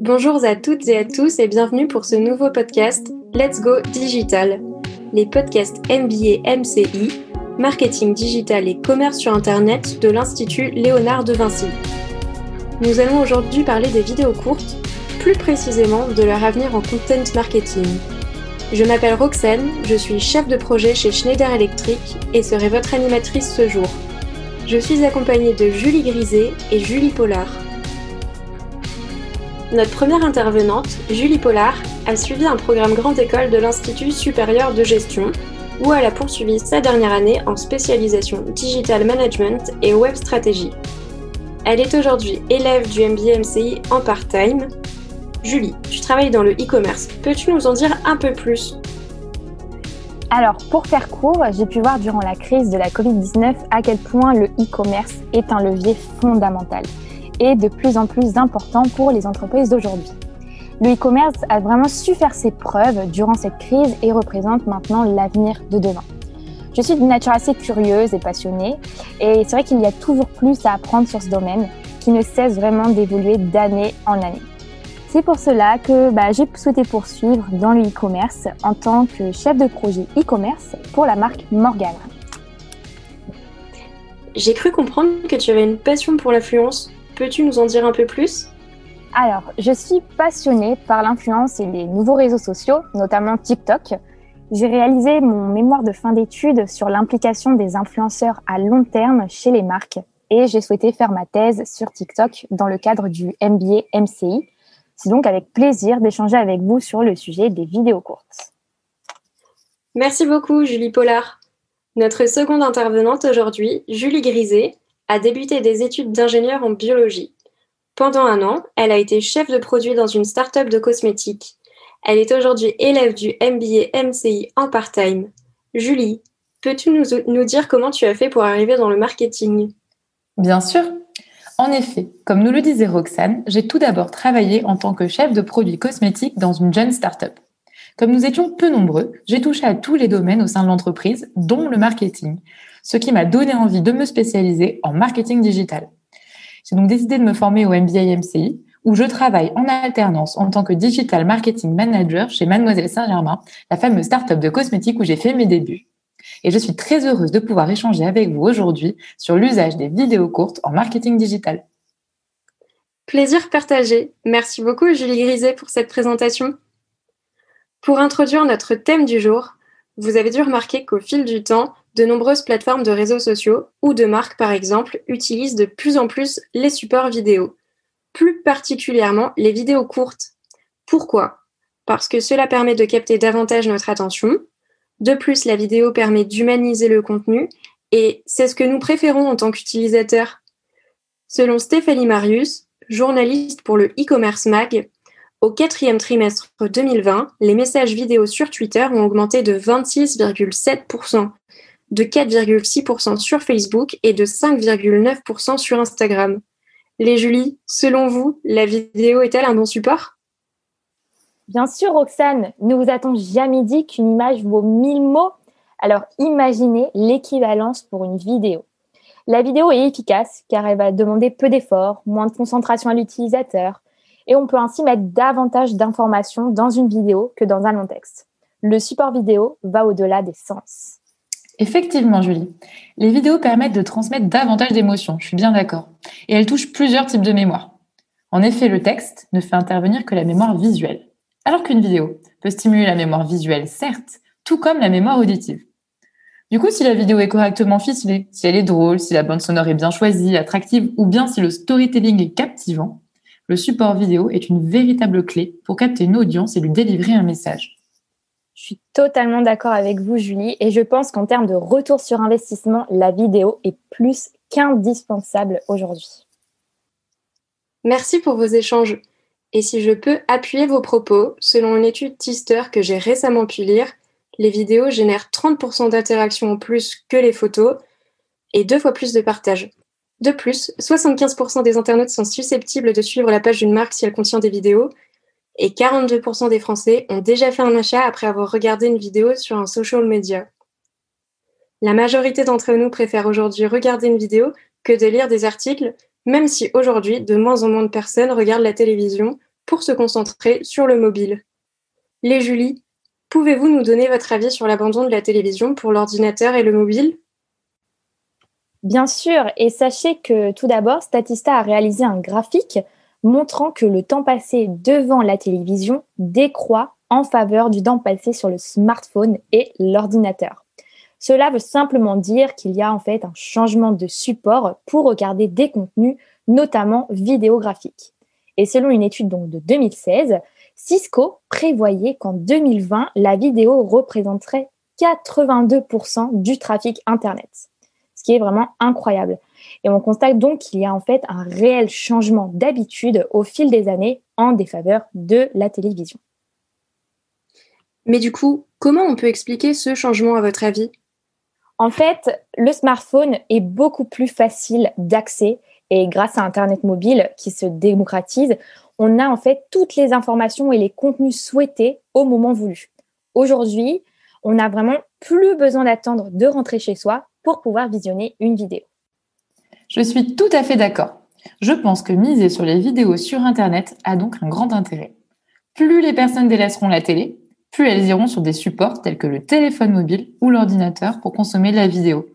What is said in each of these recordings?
Bonjour à toutes et à tous et bienvenue pour ce nouveau podcast Let's Go Digital, les podcasts MBA MCI, marketing digital et commerce sur Internet de l'Institut Léonard de Vinci. Nous allons aujourd'hui parler des vidéos courtes, plus précisément de leur avenir en content marketing. Je m'appelle Roxane, je suis chef de projet chez Schneider Electric et serai votre animatrice ce jour. Je suis accompagnée de Julie Griset et Julie Pollard. Notre première intervenante, Julie Pollard, a suivi un programme grande école de l'Institut supérieur de gestion, où elle a poursuivi sa dernière année en spécialisation Digital Management et Web Stratégie. Elle est aujourd'hui élève du MBA MCI en part-time. Julie, tu travailles dans le e-commerce. Peux-tu nous en dire un peu plus? Alors, pour faire court, j'ai pu voir durant la crise de la Covid-19 à quel point le e-commerce est un levier fondamental et de plus en plus important pour les entreprises d'aujourd'hui. Le e-commerce a vraiment su faire ses preuves durant cette crise et représente maintenant l'avenir de demain. Je suis d'une nature assez curieuse et passionnée et c'est vrai qu'il y a toujours plus à apprendre sur ce domaine qui ne cesse vraiment d'évoluer d'année en année. C'est pour cela que bah, j'ai souhaité poursuivre dans le e-commerce en tant que chef de projet e-commerce pour la marque Morgane. J'ai cru comprendre que tu avais une passion pour l'affluence. Peux-tu nous en dire un peu plus? Alors, je suis passionnée par l'influence et les nouveaux réseaux sociaux, notamment TikTok. J'ai réalisé mon mémoire de fin d'études sur l'implication des influenceurs à long terme chez les marques et j'ai souhaité faire ma thèse sur TikTok dans le cadre du MBA MCI. C'est donc avec plaisir d'échanger avec vous sur le sujet des vidéos courtes. Merci beaucoup, Julie Pollard. Notre seconde intervenante aujourd'hui, Julie Griset, a débuté des études d'ingénieur en biologie. Pendant un an, elle a été chef de produit dans une start-up de cosmétiques. Elle est aujourd'hui élève du MBA MCI en part-time. Julie, peux-tu nous, nous, dire comment tu as fait pour arriver dans le marketing? Bien sûr. En effet, comme nous le disait Roxane, j'ai tout d'abord travaillé en tant que chef de produit cosmétique dans une jeune start-up. Comme nous étions peu nombreux, j'ai touché à tous les domaines au sein de l'entreprise, dont le marketing, ce qui m'a donné envie de me spécialiser en marketing digital. J'ai donc décidé de me former au MBA MCI, où je travaille en alternance en tant que digital marketing manager chez Mademoiselle Saint-Germain, la fameuse start-up de cosmétiques où j'ai fait mes débuts. Et je suis très heureuse de pouvoir échanger avec vous aujourd'hui sur l'usage des vidéos courtes en marketing digital. Plaisir partagé. Merci beaucoup Julie Griset pour cette présentation. Pour introduire notre thème du jour, vous avez dû remarquer qu'au fil du temps, de nombreuses plateformes de réseaux sociaux ou de marques par exemple utilisent de plus en plus les supports vidéo, plus particulièrement les vidéos courtes. Pourquoi? Parce que cela permet de capter davantage notre attention. De plus, la vidéo permet d'humaniser le contenu et c'est ce que nous préférons en tant qu'utilisateurs. Selon Stéphanie Marius, journaliste pour le e-commerce mag, au quatrième trimestre 2020, les messages vidéo sur Twitter ont augmenté de 26,7%, de 4,6% sur Facebook et de 5,9% sur Instagram. Les Julie, selon vous, la vidéo est-elle un bon support? Bien sûr, Roxane, ne vous a-t-on jamais dit qu'une image vaut mille mots? Alors imaginez l'équivalence pour une vidéo. La vidéo est efficace car elle va demander peu d'efforts, moins de concentration à l'utilisateur, et on peut ainsi mettre davantage d'informations dans une vidéo que dans un long texte. Le support vidéo va au-delà des sens. Effectivement, Julie. Les vidéos permettent de transmettre davantage d'émotions, je suis bien d'accord. Et elles touchent plusieurs types de mémoire. En effet, le texte ne fait intervenir que la mémoire visuelle. Alors qu'une vidéo peut stimuler la mémoire visuelle, certes, tout comme la mémoire auditive. Du coup, si la vidéo est correctement ficelée, si elle est drôle, si la bande sonore est bien choisie, attractive, ou bien si le storytelling est captivant, le support vidéo est une véritable clé pour capter une audience et lui délivrer un message. Je suis totalement d'accord avec vous, Julie, et je pense qu'en termes de retour sur investissement, la vidéo est plus qu'indispensable aujourd'hui. Merci pour vos échanges. Et si je peux appuyer vos propos, selon une étude Tister que j'ai récemment pu lire, les vidéos génèrent 30% d'interactions en plus que les photos et deux fois plus de partages. De plus, 75% des internautes sont susceptibles de suivre la page d'une marque si elle contient des vidéos, et 42% des Français ont déjà fait un achat après avoir regardé une vidéo sur un social media. La majorité d'entre nous préfèrent aujourd'hui regarder une vidéo que de lire des articles, même si aujourd'hui, de moins en moins de personnes regardent la télévision pour se concentrer sur le mobile. Les Julie, pouvez-vous nous donner votre avis sur l'abandon de la télévision pour l'ordinateur et le mobile? Bien sûr, et sachez que tout d'abord, Statista a réalisé un graphique montrant que le temps passé devant la télévision décroît en faveur du temps passé sur le smartphone et l'ordinateur. Cela veut simplement dire qu'il y a en fait un changement de support pour regarder des contenus, notamment vidéographiques. Et selon une étude donc de 2016, Cisco prévoyait qu'en 2020, la vidéo représenterait 82% du trafic Internet qui est vraiment incroyable. Et on constate donc qu'il y a en fait un réel changement d'habitude au fil des années en défaveur de la télévision. Mais du coup, comment on peut expliquer ce changement à votre avis? En fait, le smartphone est beaucoup plus facile d'accès et grâce à Internet mobile qui se démocratise, on a en fait toutes les informations et les contenus souhaités au moment voulu. Aujourd'hui, on n'a vraiment plus besoin d'attendre de rentrer chez soi pour pouvoir visionner une vidéo. Je suis tout à fait d'accord. Je pense que miser sur les vidéos sur Internet a donc un grand intérêt. Plus les personnes délaisseront la télé, plus elles iront sur des supports tels que le téléphone mobile ou l'ordinateur pour consommer la vidéo.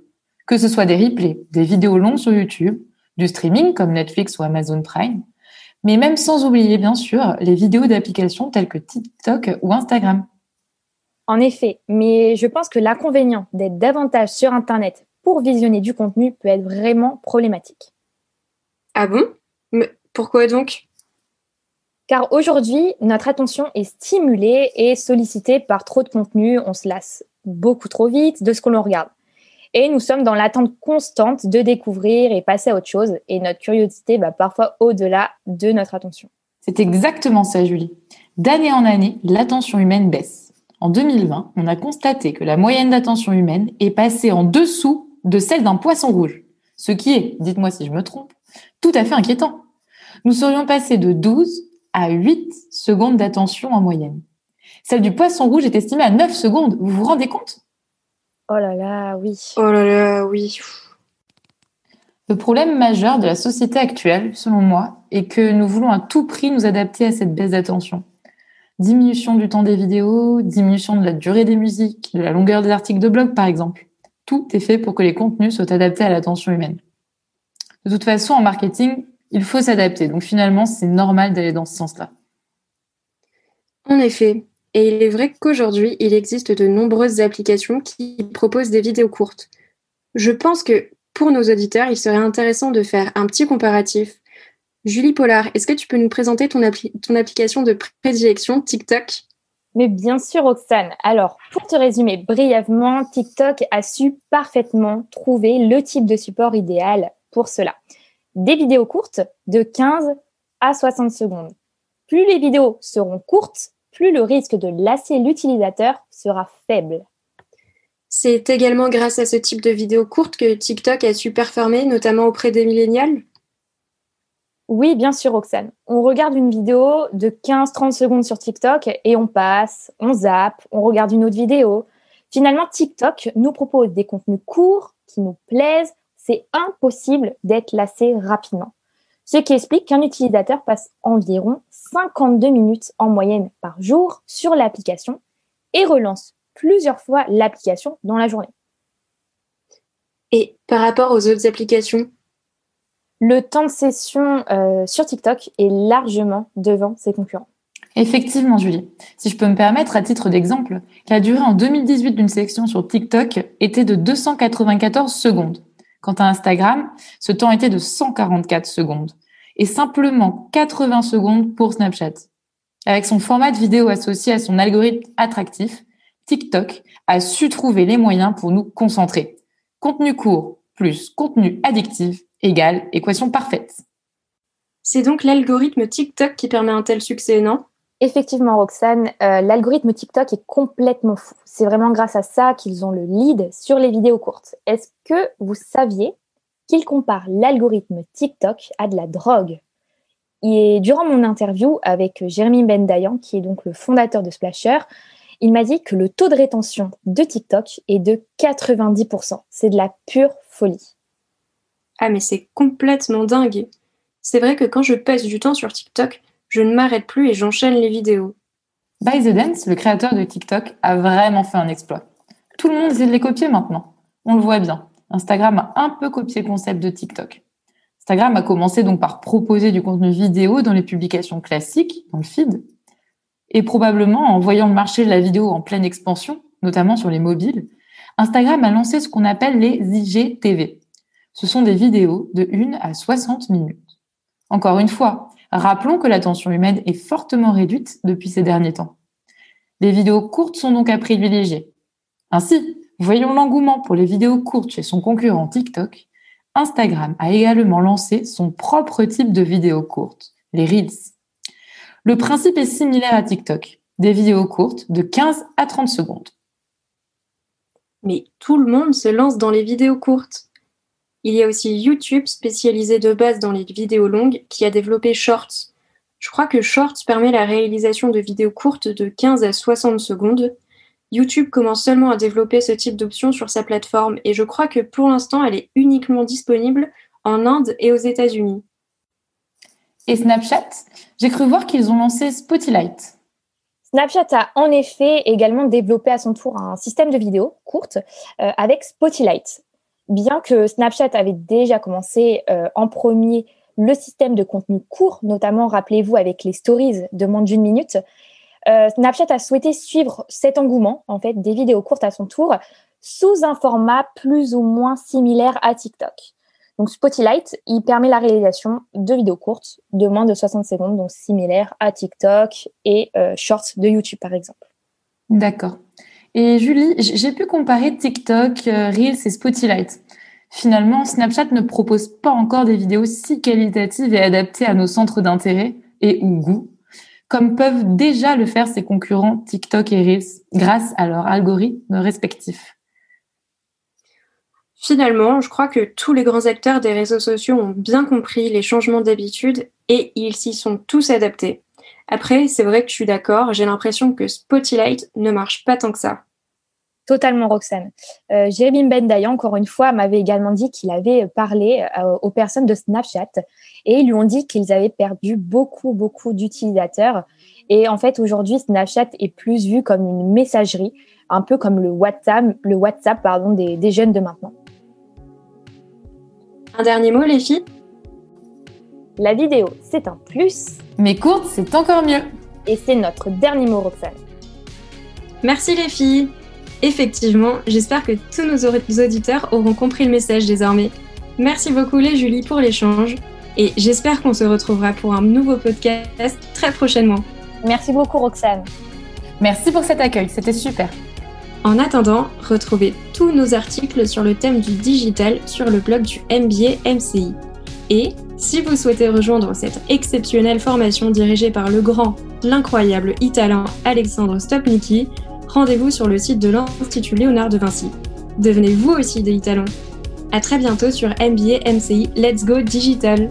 Que ce soit des replays, des vidéos longues sur YouTube, du streaming comme Netflix ou Amazon Prime, mais même sans oublier bien sûr les vidéos d'applications telles que TikTok ou Instagram. En effet, mais je pense que l'inconvénient d'être davantage sur Internet pour visionner du contenu peut être vraiment problématique. Ah bon? Mais pourquoi donc? Car aujourd'hui, notre attention est stimulée et sollicitée par trop de contenu, on se lasse beaucoup trop vite de ce que l'on regarde. Et nous sommes dans l'attente constante de découvrir et passer à autre chose, et notre curiosité va parfois au-delà de notre attention. C'est exactement ça, Julie. D'année en année, l'attention humaine baisse. En 2020, on a constaté que la moyenne d'attention humaine est passée en dessous de celle d'un poisson rouge, ce qui est, dites-moi si je me trompe, tout à fait inquiétant. Nous serions passés de 12 à 8 secondes d'attention en moyenne. Celle du poisson rouge est estimée à 9 secondes. Vous vous rendez compte? Oh là là, oui. Oh là là, oui. Le problème majeur de la société actuelle, selon moi, est que nous voulons à tout prix nous adapter à cette baisse d'attention diminution du temps des vidéos, diminution de la durée des musiques, de la longueur des articles de blog, par exemple. Tout est fait pour que les contenus soient adaptés à l'attention humaine. De toute façon, en marketing, il faut s'adapter. Donc finalement, c'est normal d'aller dans ce sens-là. En effet. Et il est vrai qu'aujourd'hui, il existe de nombreuses applications qui proposent des vidéos courtes. Je pense que pour nos auditeurs, il serait intéressant de faire un petit comparatif Julie Pollard, est-ce que tu peux nous présenter ton, application de prédilection TikTok? Mais bien sûr, Roxane. Alors, pour te résumer brièvement, TikTok a su parfaitement trouver le type de support idéal pour cela. Des vidéos courtes de 15 à 60 secondes. Plus les vidéos seront courtes, plus le risque de lasser l'utilisateur sera faible. C'est également grâce à ce type de vidéos courtes que TikTok a su performer, notamment auprès des millénials? Oui, bien sûr, Roxane. On regarde une vidéo de 15-30 secondes sur TikTok et on passe, on zappe, on regarde une autre vidéo. Finalement, TikTok nous propose des contenus courts qui nous plaisent. C'est impossible d'être lassé rapidement. Ce qui explique qu'un utilisateur passe environ 52 minutes en moyenne par jour sur l'application et relance plusieurs fois l'application dans la journée. Et par rapport aux autres applications, le temps de session euh, sur TikTok est largement devant ses concurrents. Effectivement, Julie. Si je peux me permettre, à titre d'exemple, la durée en 2018 d'une section sur TikTok était de 294 secondes. Quant à Instagram, ce temps était de 144 secondes et simplement 80 secondes pour Snapchat. Avec son format de vidéo associé à son algorithme attractif, TikTok a su trouver les moyens pour nous concentrer. Contenu court plus contenu addictif égale équation parfaite. C'est donc l'algorithme TikTok qui permet un tel succès, non? Effectivement, Roxane, euh, l'algorithme TikTok est complètement fou. C'est vraiment grâce à ça qu'ils ont le lead sur les vidéos courtes. Est-ce que vous saviez qu'ils comparent l'algorithme TikTok à de la drogue? Et durant mon interview avec Jérémy Bendayan, qui est donc le fondateur de Splasher, il m'a dit que le taux de rétention de TikTok est de 90%. C'est de la pure folie. Ah mais c'est complètement dingue. C'est vrai que quand je passe du temps sur TikTok, je ne m'arrête plus et j'enchaîne les vidéos. By the Dance, le créateur de TikTok, a vraiment fait un exploit. Tout le monde essaie de les copier maintenant. On le voit bien. Instagram a un peu copié le concept de TikTok. Instagram a commencé donc par proposer du contenu vidéo dans les publications classiques, dans le feed, et probablement en voyant le marché de la vidéo en pleine expansion, notamment sur les mobiles, Instagram a lancé ce qu'on appelle les IGTV. Ce sont des vidéos de 1 à 60 minutes. Encore une fois, rappelons que l'attention humaine est fortement réduite depuis ces derniers temps. Les vidéos courtes sont donc à privilégier. Ainsi, voyons l'engouement pour les vidéos courtes chez son concurrent TikTok. Instagram a également lancé son propre type de vidéos courtes, les Reels. Le principe est similaire à TikTok, des vidéos courtes de 15 à 30 secondes. Mais tout le monde se lance dans les vidéos courtes. Il y a aussi YouTube, spécialisé de base dans les vidéos longues, qui a développé Shorts. Je crois que Shorts permet la réalisation de vidéos courtes de 15 à 60 secondes. YouTube commence seulement à développer ce type d'option sur sa plateforme et je crois que pour l'instant, elle est uniquement disponible en Inde et aux États-Unis. Et Snapchat? J'ai cru voir qu'ils ont lancé Spotlight. Snapchat a en effet également développé à son tour un système de vidéos courtes euh, avec Spotlight. Bien que Snapchat avait déjà commencé euh, en premier le système de contenu court, notamment, rappelez-vous, avec les stories de moins d'une minute, euh, Snapchat a souhaité suivre cet engouement, en fait, des vidéos courtes à son tour, sous un format plus ou moins similaire à TikTok. Donc Spotlight, il permet la réalisation de vidéos courtes de moins de 60 secondes, donc similaires à TikTok et euh, Shorts de YouTube par exemple. D'accord. Et Julie, j'ai pu comparer TikTok, euh, Reels et Spotlight. Finalement, Snapchat ne propose pas encore des vidéos si qualitatives et adaptées à nos centres d'intérêt et ou goût, comme peuvent déjà le faire ses concurrents TikTok et Reels grâce à leurs algorithmes respectifs. Finalement, je crois que tous les grands acteurs des réseaux sociaux ont bien compris les changements d'habitude et ils s'y sont tous adaptés. Après, c'est vrai que je suis d'accord, j'ai l'impression que Spotlight ne marche pas tant que ça. Totalement, Roxane. Euh, Jérémy Bendaïa, encore une fois, m'avait également dit qu'il avait parlé euh, aux personnes de Snapchat et ils lui ont dit qu'ils avaient perdu beaucoup, beaucoup d'utilisateurs. Et en fait, aujourd'hui, Snapchat est plus vu comme une messagerie, un peu comme le WhatsApp, le WhatsApp pardon, des jeunes de maintenant. Un dernier mot, les filles? La vidéo, c'est un plus. Mais courte, c'est encore mieux. Et c'est notre dernier mot, Roxane. Merci, les filles. Effectivement, j'espère que tous nos auditeurs auront compris le message désormais. Merci beaucoup, les Julie, pour l'échange. Et j'espère qu'on se retrouvera pour un nouveau podcast très prochainement. Merci beaucoup, Roxane. Merci pour cet accueil, c'était super. En attendant, retrouvez tous nos articles sur le thème du digital sur le blog du MBA MCI. Et si vous souhaitez rejoindre cette exceptionnelle formation dirigée par le grand, l'incroyable italien Alexandre Stopnicki, rendez-vous sur le site de l'Institut Léonard de Vinci. Devenez vous aussi des Italons. À très bientôt sur MBA MCI Let's Go Digital.